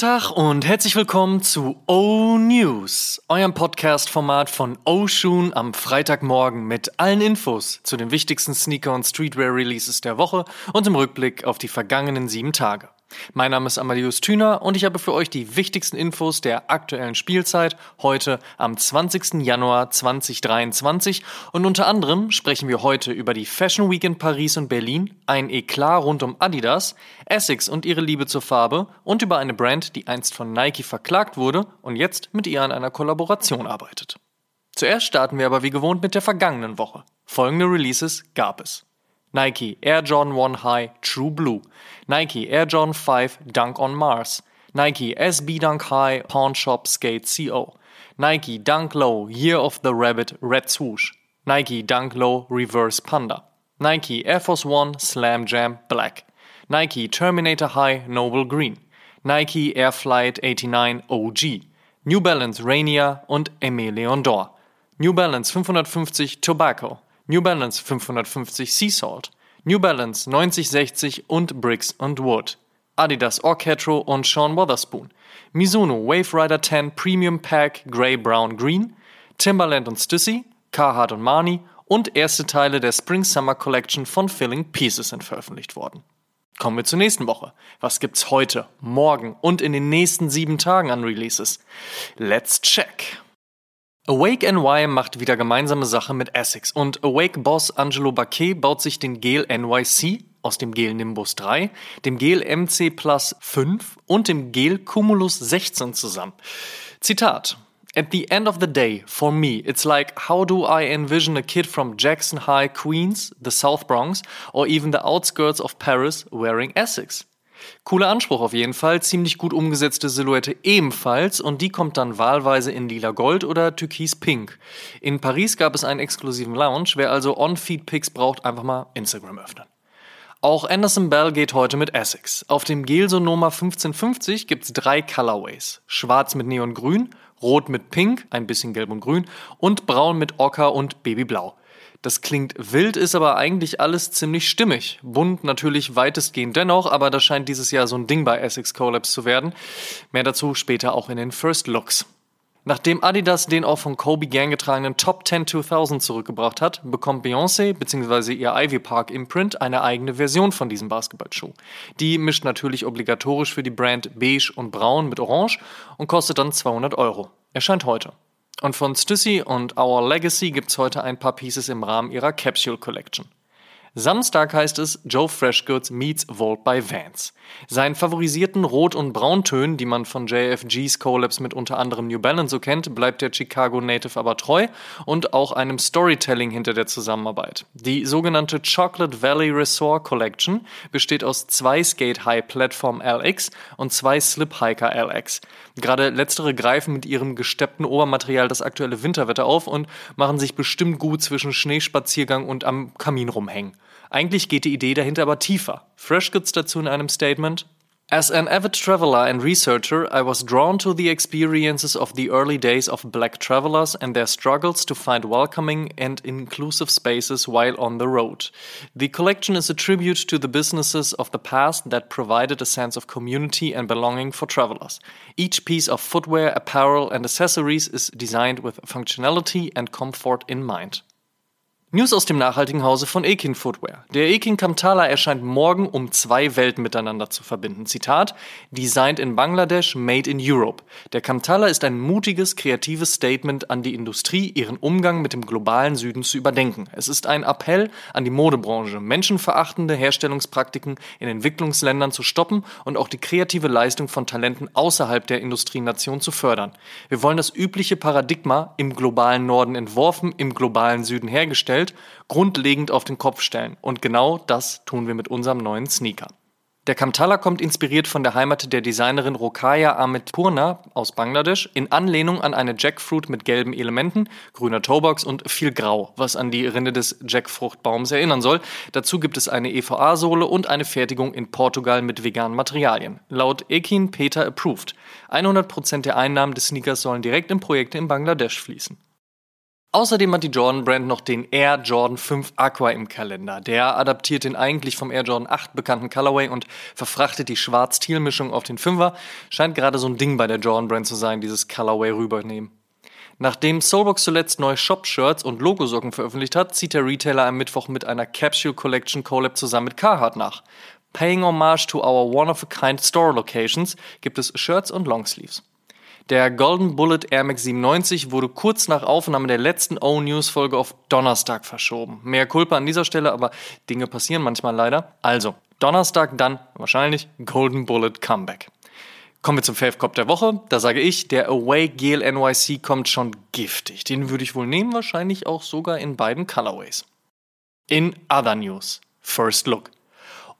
Tag und herzlich willkommen zu O News, eurem Podcast-Format von O Shoon am Freitagmorgen mit allen Infos zu den wichtigsten Sneaker- und Streetwear-Releases der Woche und im Rückblick auf die vergangenen sieben Tage. Mein Name ist Amadeus Thüner und ich habe für euch die wichtigsten Infos der aktuellen Spielzeit heute am 20. Januar 2023 und unter anderem sprechen wir heute über die Fashion Week in Paris und Berlin, ein Eklat rund um Adidas, Essex und ihre Liebe zur Farbe und über eine Brand, die einst von Nike verklagt wurde und jetzt mit ihr an einer Kollaboration arbeitet. Zuerst starten wir aber wie gewohnt mit der vergangenen Woche. Folgende Releases gab es. Nike Air Jordan 1 High True Blue, Nike Air Jordan 5 Dunk on Mars, Nike SB Dunk High Pawn Shop Skate CO, Nike Dunk Low Year of the Rabbit Red Swoosh, Nike Dunk Low Reverse Panda, Nike Air Force One Slam Jam Black, Nike Terminator High Noble Green, Nike Air Flight 89 OG, New Balance Rainier und Aimé Leon Dor, New Balance 550 Tobacco, New Balance 550 Sea Salt, New Balance 9060 und Bricks and Wood, Adidas Orchetro und Sean Wotherspoon, Mizuno Wave Rider 10 Premium Pack Grey Brown Green, Timberland und Stussy, Carhartt und Marni und erste Teile der Spring Summer Collection von Filling Pieces sind veröffentlicht worden. Kommen wir zur nächsten Woche. Was gibt's heute, morgen und in den nächsten sieben Tagen an Releases? Let's check! Awake NY macht wieder gemeinsame Sache mit Essex und Awake-Boss Angelo Baquet baut sich den Gel NYC aus dem Gel Nimbus 3, dem Gel MC Plus 5 und dem Gel Cumulus 16 zusammen. Zitat. At the end of the day, for me, it's like how do I envision a kid from Jackson High, Queens, the South Bronx, or even the outskirts of Paris wearing Essex? Cooler Anspruch auf jeden Fall, ziemlich gut umgesetzte Silhouette ebenfalls und die kommt dann wahlweise in lila Gold oder Türkis Pink. In Paris gab es einen exklusiven Lounge, wer also On-Feed-Pics braucht, einfach mal Instagram öffnen. Auch Anderson Bell geht heute mit Essex. Auf dem Gel Sonoma 1550 gibt's drei Colorways. Schwarz mit Neongrün, Rot mit Pink, ein bisschen Gelb und Grün und Braun mit Ocker und Babyblau. Das klingt wild, ist aber eigentlich alles ziemlich stimmig. Bunt natürlich weitestgehend dennoch, aber das scheint dieses Jahr so ein Ding bei Essex Collabs zu werden. Mehr dazu später auch in den First Looks. Nachdem Adidas den auch von Kobe Gang getragenen Top 10 2000 zurückgebracht hat, bekommt Beyoncé bzw. ihr Ivy Park Imprint eine eigene Version von diesem Basketballschuh. Die mischt natürlich obligatorisch für die Brand beige und braun mit orange und kostet dann 200 Euro. Erscheint heute. Und von Stussy und Our Legacy gibt's heute ein paar Pieces im Rahmen ihrer Capsule Collection. Samstag heißt es Joe Freshgoods meets Vault by Vans. Seinen favorisierten Rot- und Brauntönen, die man von JFGs Collabs mit unter anderem New Balance so kennt, bleibt der Chicago Native aber treu und auch einem Storytelling hinter der Zusammenarbeit. Die sogenannte Chocolate Valley Resort Collection besteht aus zwei Skate High Platform LX und zwei Slip Hiker LX. Gerade letztere greifen mit ihrem gesteppten Obermaterial das aktuelle Winterwetter auf und machen sich bestimmt gut zwischen Schneespaziergang und am Kamin rumhängen. Eigentlich geht die Idee dahinter aber tiefer. Freshgoods dazu in einem Statement. As an avid traveler and researcher, I was drawn to the experiences of the early days of black travelers and their struggles to find welcoming and inclusive spaces while on the road. The collection is a tribute to the businesses of the past that provided a sense of community and belonging for travelers. Each piece of footwear, apparel, and accessories is designed with functionality and comfort in mind. News aus dem nachhaltigen Hause von Ekin Footwear. Der Ekin Kamtala erscheint morgen, um zwei Welten miteinander zu verbinden. Zitat: Designed in Bangladesh, made in Europe. Der Kamtala ist ein mutiges, kreatives Statement an die Industrie, ihren Umgang mit dem globalen Süden zu überdenken. Es ist ein Appell an die Modebranche, menschenverachtende Herstellungspraktiken in Entwicklungsländern zu stoppen und auch die kreative Leistung von Talenten außerhalb der Industrienation zu fördern. Wir wollen das übliche Paradigma im globalen Norden entworfen, im globalen Süden hergestellt Welt grundlegend auf den Kopf stellen. Und genau das tun wir mit unserem neuen Sneaker. Der Kamtala kommt inspiriert von der Heimat der Designerin Rokaya Ahmed Purna aus Bangladesch in Anlehnung an eine Jackfruit mit gelben Elementen, grüner Toebox und viel Grau, was an die Rinde des Jackfruchtbaums erinnern soll. Dazu gibt es eine EVA-Sohle und eine Fertigung in Portugal mit veganen Materialien. Laut Ekin Peter approved. 100% der Einnahmen des Sneakers sollen direkt in Projekte in Bangladesch fließen. Außerdem hat die Jordan Brand noch den Air Jordan 5 Aqua im Kalender. Der adaptiert den eigentlich vom Air Jordan 8 bekannten Colorway und verfrachtet die Schwarz-Teal-Mischung auf den Fünfer. Scheint gerade so ein Ding bei der Jordan Brand zu sein, dieses Colorway rübernehmen. Nachdem Soulbox zuletzt neue Shop-Shirts und Logosocken veröffentlicht hat, zieht der Retailer am Mittwoch mit einer Capsule Collection Collab zusammen mit Carhartt nach. Paying homage to our one-of-a-kind store locations gibt es Shirts und Longsleeves. Der Golden Bullet Air Max 97 wurde kurz nach Aufnahme der letzten O-News-Folge auf Donnerstag verschoben. Mehr Kulpa an dieser Stelle, aber Dinge passieren manchmal leider. Also, Donnerstag dann wahrscheinlich Golden Bullet Comeback. Kommen wir zum Fave Cop der Woche. Da sage ich, der Away Gel NYC kommt schon giftig. Den würde ich wohl nehmen, wahrscheinlich auch sogar in beiden Colorways. In Other News. First Look.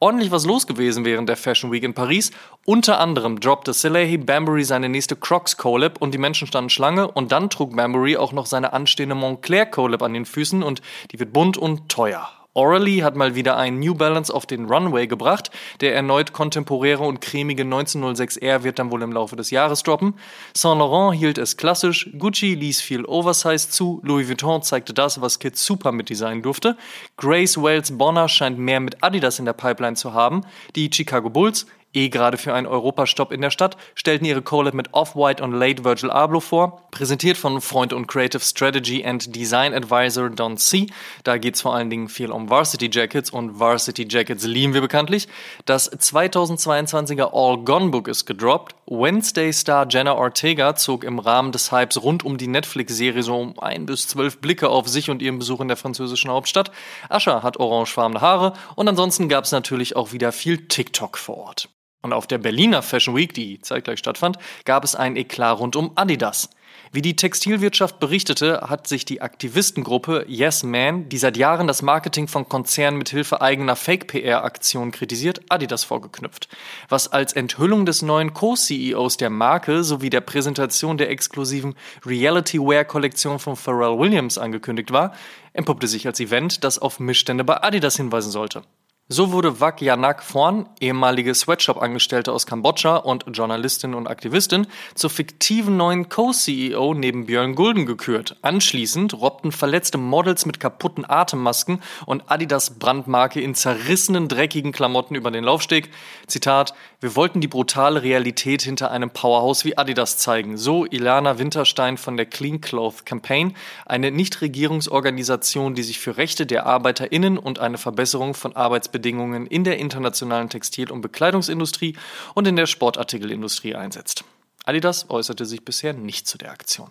Ordentlich was los gewesen während der Fashion Week in Paris. Unter anderem droppte Salehi Bambury seine nächste Crocs Collab und die Menschen standen Schlange und dann trug Bambury auch noch seine anstehende Montclair Collab an den Füßen und die wird bunt und teuer. Orally hat mal wieder einen New Balance auf den Runway gebracht. Der erneut kontemporäre und cremige 1906R wird dann wohl im Laufe des Jahres droppen. Saint Laurent hielt es klassisch, Gucci ließ viel Oversize zu, Louis Vuitton zeigte das, was Kids super mit designen durfte. Grace Wales Bonner scheint mehr mit Adidas in der Pipeline zu haben. Die Chicago Bulls eh gerade für einen Europastopp in der Stadt, stellten ihre Collab mit Off-White und Late Virgil Abloh vor, präsentiert von Freund und Creative Strategy and Design Advisor Don C. Da geht es vor allen Dingen viel um Varsity Jackets und Varsity Jackets lieben wir bekanntlich. Das 2022er All Gone Book ist gedroppt. Wednesday Star Jenna Ortega zog im Rahmen des Hypes rund um die Netflix-Serie so um ein bis zwölf Blicke auf sich und ihren Besuch in der französischen Hauptstadt. Ascha hat orangefarbene Haare und ansonsten gab es natürlich auch wieder viel TikTok vor Ort. Und auf der Berliner Fashion Week, die zeitgleich stattfand, gab es ein Eklat rund um Adidas. Wie die Textilwirtschaft berichtete, hat sich die Aktivistengruppe Yes Man, die seit Jahren das Marketing von Konzernen mithilfe eigener Fake-PR-Aktionen kritisiert, Adidas vorgeknüpft. Was als Enthüllung des neuen Co-CEOs der Marke sowie der Präsentation der exklusiven Reality-Wear-Kollektion von Pharrell Williams angekündigt war, entpuppte sich als Event, das auf Missstände bei Adidas hinweisen sollte. So wurde Wak Yanak Phorn, ehemalige Sweatshop-Angestellte aus Kambodscha und Journalistin und Aktivistin, zur fiktiven neuen Co-CEO neben Björn Gulden gekürt. Anschließend robbten verletzte Models mit kaputten Atemmasken und Adidas Brandmarke in zerrissenen, dreckigen Klamotten über den Laufsteg. Zitat, wir wollten die brutale Realität hinter einem Powerhouse wie Adidas zeigen. So Ilana Winterstein von der Clean Cloth Campaign, eine Nichtregierungsorganisation, die sich für Rechte der ArbeiterInnen und eine Verbesserung von Arbeitsbedingungen Arbeitsbedingungen in der internationalen Textil- und Bekleidungsindustrie und in der Sportartikelindustrie einsetzt. Adidas äußerte sich bisher nicht zu der Aktion.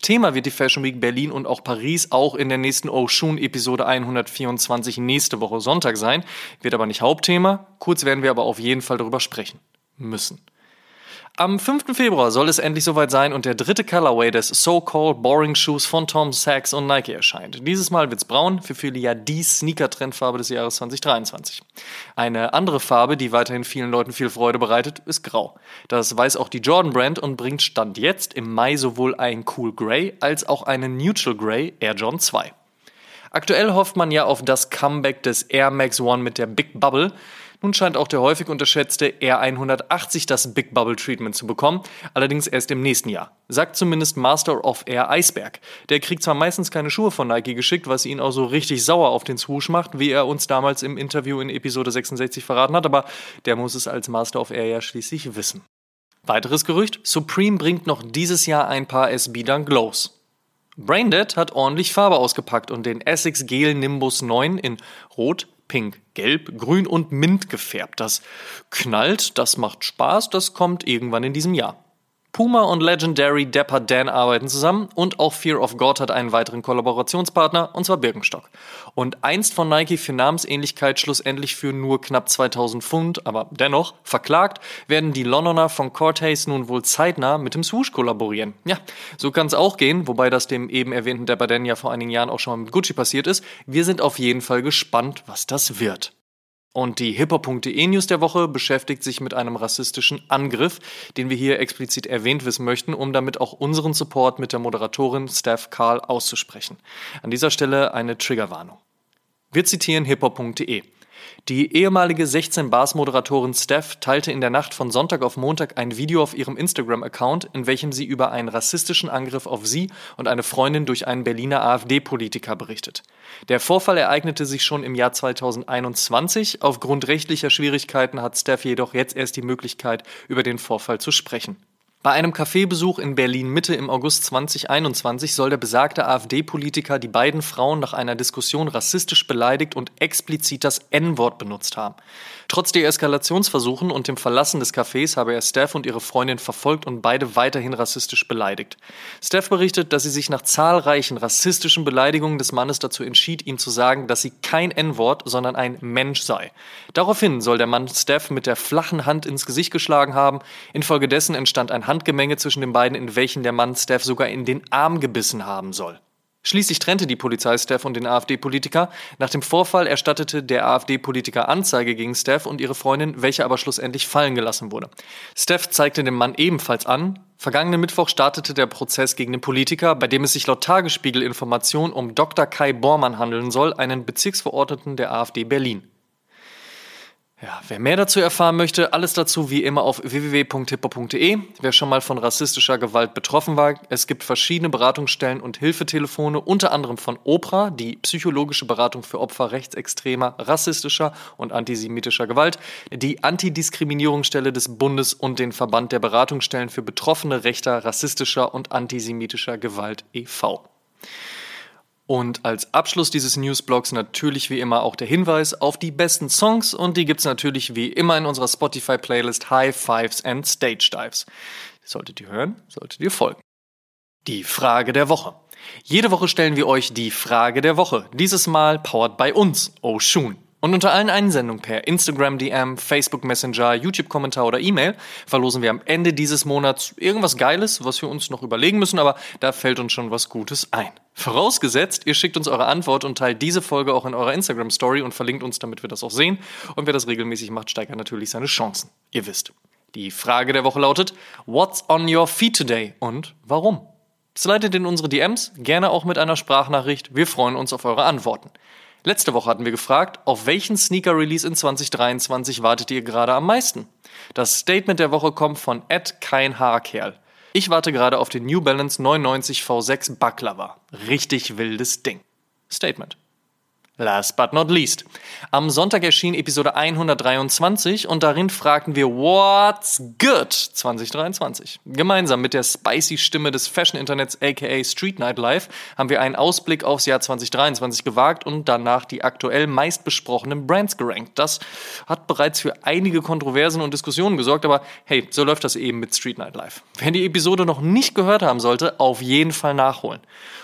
Thema wird die Fashion Week Berlin und auch Paris auch in der nächsten Oshun Episode 124 nächste Woche Sonntag sein, wird aber nicht Hauptthema. Kurz werden wir aber auf jeden Fall darüber sprechen müssen. Am 5. Februar soll es endlich soweit sein und der dritte Colorway des So-Called Boring Shoes von Tom Sachs und Nike erscheint. Dieses Mal wird's braun, für viele ja die Sneaker-Trendfarbe des Jahres 2023. Eine andere Farbe, die weiterhin vielen Leuten viel Freude bereitet, ist grau. Das weiß auch die Jordan Brand und bringt Stand jetzt im Mai sowohl ein Cool Grey als auch einen Neutral Grey Air John 2. Aktuell hofft man ja auf das Comeback des Air Max One mit der Big Bubble. Nun scheint auch der häufig unterschätzte R180 das Big Bubble Treatment zu bekommen, allerdings erst im nächsten Jahr. Sagt zumindest Master of Air Eisberg. Der kriegt zwar meistens keine Schuhe von Nike geschickt, was ihn auch so richtig sauer auf den Swoosh macht, wie er uns damals im Interview in Episode 66 verraten hat, aber der muss es als Master of Air ja schließlich wissen. Weiteres Gerücht: Supreme bringt noch dieses Jahr ein paar SB Dunk Glows. Braindead hat ordentlich Farbe ausgepackt und den Essex Gel Nimbus 9 in Rot, pink, gelb, grün und mint gefärbt. Das knallt, das macht Spaß, das kommt irgendwann in diesem Jahr. Puma und Legendary Dapper Dan arbeiten zusammen und auch Fear of God hat einen weiteren Kollaborationspartner, und zwar Birkenstock. Und einst von Nike für Namensähnlichkeit schlussendlich für nur knapp 2000 Pfund, aber dennoch verklagt, werden die Londoner von Cortez nun wohl zeitnah mit dem Swoosh kollaborieren. Ja, so kann es auch gehen, wobei das dem eben erwähnten Dapper Dan ja vor einigen Jahren auch schon mal mit Gucci passiert ist. Wir sind auf jeden Fall gespannt, was das wird. Und die hiphop.de News der Woche beschäftigt sich mit einem rassistischen Angriff, den wir hier explizit erwähnt wissen möchten, um damit auch unseren Support mit der Moderatorin Steph Karl auszusprechen. An dieser Stelle eine Triggerwarnung. Wir zitieren hiphop.de. Die ehemalige 16 Bars Moderatorin Steph teilte in der Nacht von Sonntag auf Montag ein Video auf ihrem Instagram-Account, in welchem sie über einen rassistischen Angriff auf sie und eine Freundin durch einen Berliner AfD-Politiker berichtet. Der Vorfall ereignete sich schon im Jahr 2021. Aufgrund rechtlicher Schwierigkeiten hat Steph jedoch jetzt erst die Möglichkeit, über den Vorfall zu sprechen. Bei einem Kaffeebesuch in Berlin Mitte im August 2021 soll der besagte AfD-Politiker die beiden Frauen nach einer Diskussion rassistisch beleidigt und explizit das N-Wort benutzt haben. Trotz der Eskalationsversuchen und dem Verlassen des Cafés habe er Steph und ihre Freundin verfolgt und beide weiterhin rassistisch beleidigt. Steph berichtet, dass sie sich nach zahlreichen rassistischen Beleidigungen des Mannes dazu entschied, ihm zu sagen, dass sie kein N-Wort, sondern ein Mensch sei. Daraufhin soll der Mann Steph mit der flachen Hand ins Gesicht geschlagen haben. Infolgedessen entstand ein Handgemenge zwischen den beiden, in welchen der Mann Steph sogar in den Arm gebissen haben soll. Schließlich trennte die Polizei Steph und den AfD-Politiker. Nach dem Vorfall erstattete der AfD-Politiker Anzeige gegen Steph und ihre Freundin, welche aber schlussendlich fallen gelassen wurde. Steph zeigte den Mann ebenfalls an. Vergangenen Mittwoch startete der Prozess gegen den Politiker, bei dem es sich laut Tagesspiegel-Information um Dr. Kai Bormann handeln soll, einen Bezirksverordneten der AfD Berlin. Ja, wer mehr dazu erfahren möchte, alles dazu wie immer auf www.hippo.de. Wer schon mal von rassistischer Gewalt betroffen war, es gibt verschiedene Beratungsstellen und Hilfetelefone, unter anderem von OPRA, die psychologische Beratung für Opfer rechtsextremer, rassistischer und antisemitischer Gewalt, die Antidiskriminierungsstelle des Bundes und den Verband der Beratungsstellen für Betroffene rechter, rassistischer und antisemitischer Gewalt e.V. Und als Abschluss dieses Newsblogs natürlich wie immer auch der Hinweis auf die besten Songs und die gibt's natürlich wie immer in unserer Spotify-Playlist High Fives and Stage Dives. Solltet ihr hören, solltet ihr folgen. Die Frage der Woche. Jede Woche stellen wir euch die Frage der Woche. Dieses Mal powered by uns, Oshun. Und unter allen Einsendungen per Instagram DM, Facebook Messenger, YouTube-Kommentar oder E-Mail verlosen wir am Ende dieses Monats irgendwas Geiles, was wir uns noch überlegen müssen, aber da fällt uns schon was Gutes ein. Vorausgesetzt, ihr schickt uns eure Antwort und teilt diese Folge auch in eurer Instagram-Story und verlinkt uns, damit wir das auch sehen. Und wer das regelmäßig macht, steigert natürlich seine Chancen. Ihr wisst. Die Frage der Woche lautet, What's on your feet today und warum? Slidet in unsere DMs, gerne auch mit einer Sprachnachricht. Wir freuen uns auf eure Antworten. Letzte Woche hatten wir gefragt, auf welchen Sneaker-Release in 2023 wartet ihr gerade am meisten? Das Statement der Woche kommt von Ed Kein Haarkerl. Ich warte gerade auf den New Balance 99 V6 Baklava. Richtig wildes Ding. Statement. Last but not least. Am Sonntag erschien Episode 123 und darin fragten wir What's Good 2023. Gemeinsam mit der spicy Stimme des Fashion-Internets aka Street Night Live haben wir einen Ausblick aufs Jahr 2023 gewagt und danach die aktuell meistbesprochenen Brands gerankt. Das hat bereits für einige Kontroversen und Diskussionen gesorgt, aber hey, so läuft das eben mit Street Night Live. Wer die Episode noch nicht gehört haben sollte, auf jeden Fall nachholen.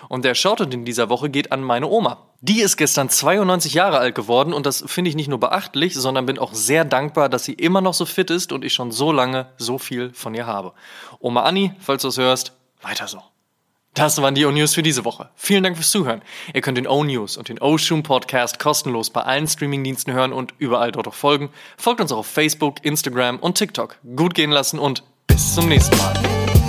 Und der Shoutout in dieser Woche geht an meine Oma. Die ist gestern 92 Jahre alt geworden und das finde ich nicht nur beachtlich, sondern bin auch sehr dankbar, dass sie immer noch so fit ist und ich schon so lange so viel von ihr habe. Oma Anni, falls du es hörst, weiter so. Das waren die O-News für diese Woche. Vielen Dank fürs Zuhören. Ihr könnt den O-News und den O-Shoom Podcast kostenlos bei allen Streamingdiensten hören und überall dort auch folgen. Folgt uns auch auf Facebook, Instagram und TikTok. Gut gehen lassen und bis zum nächsten Mal.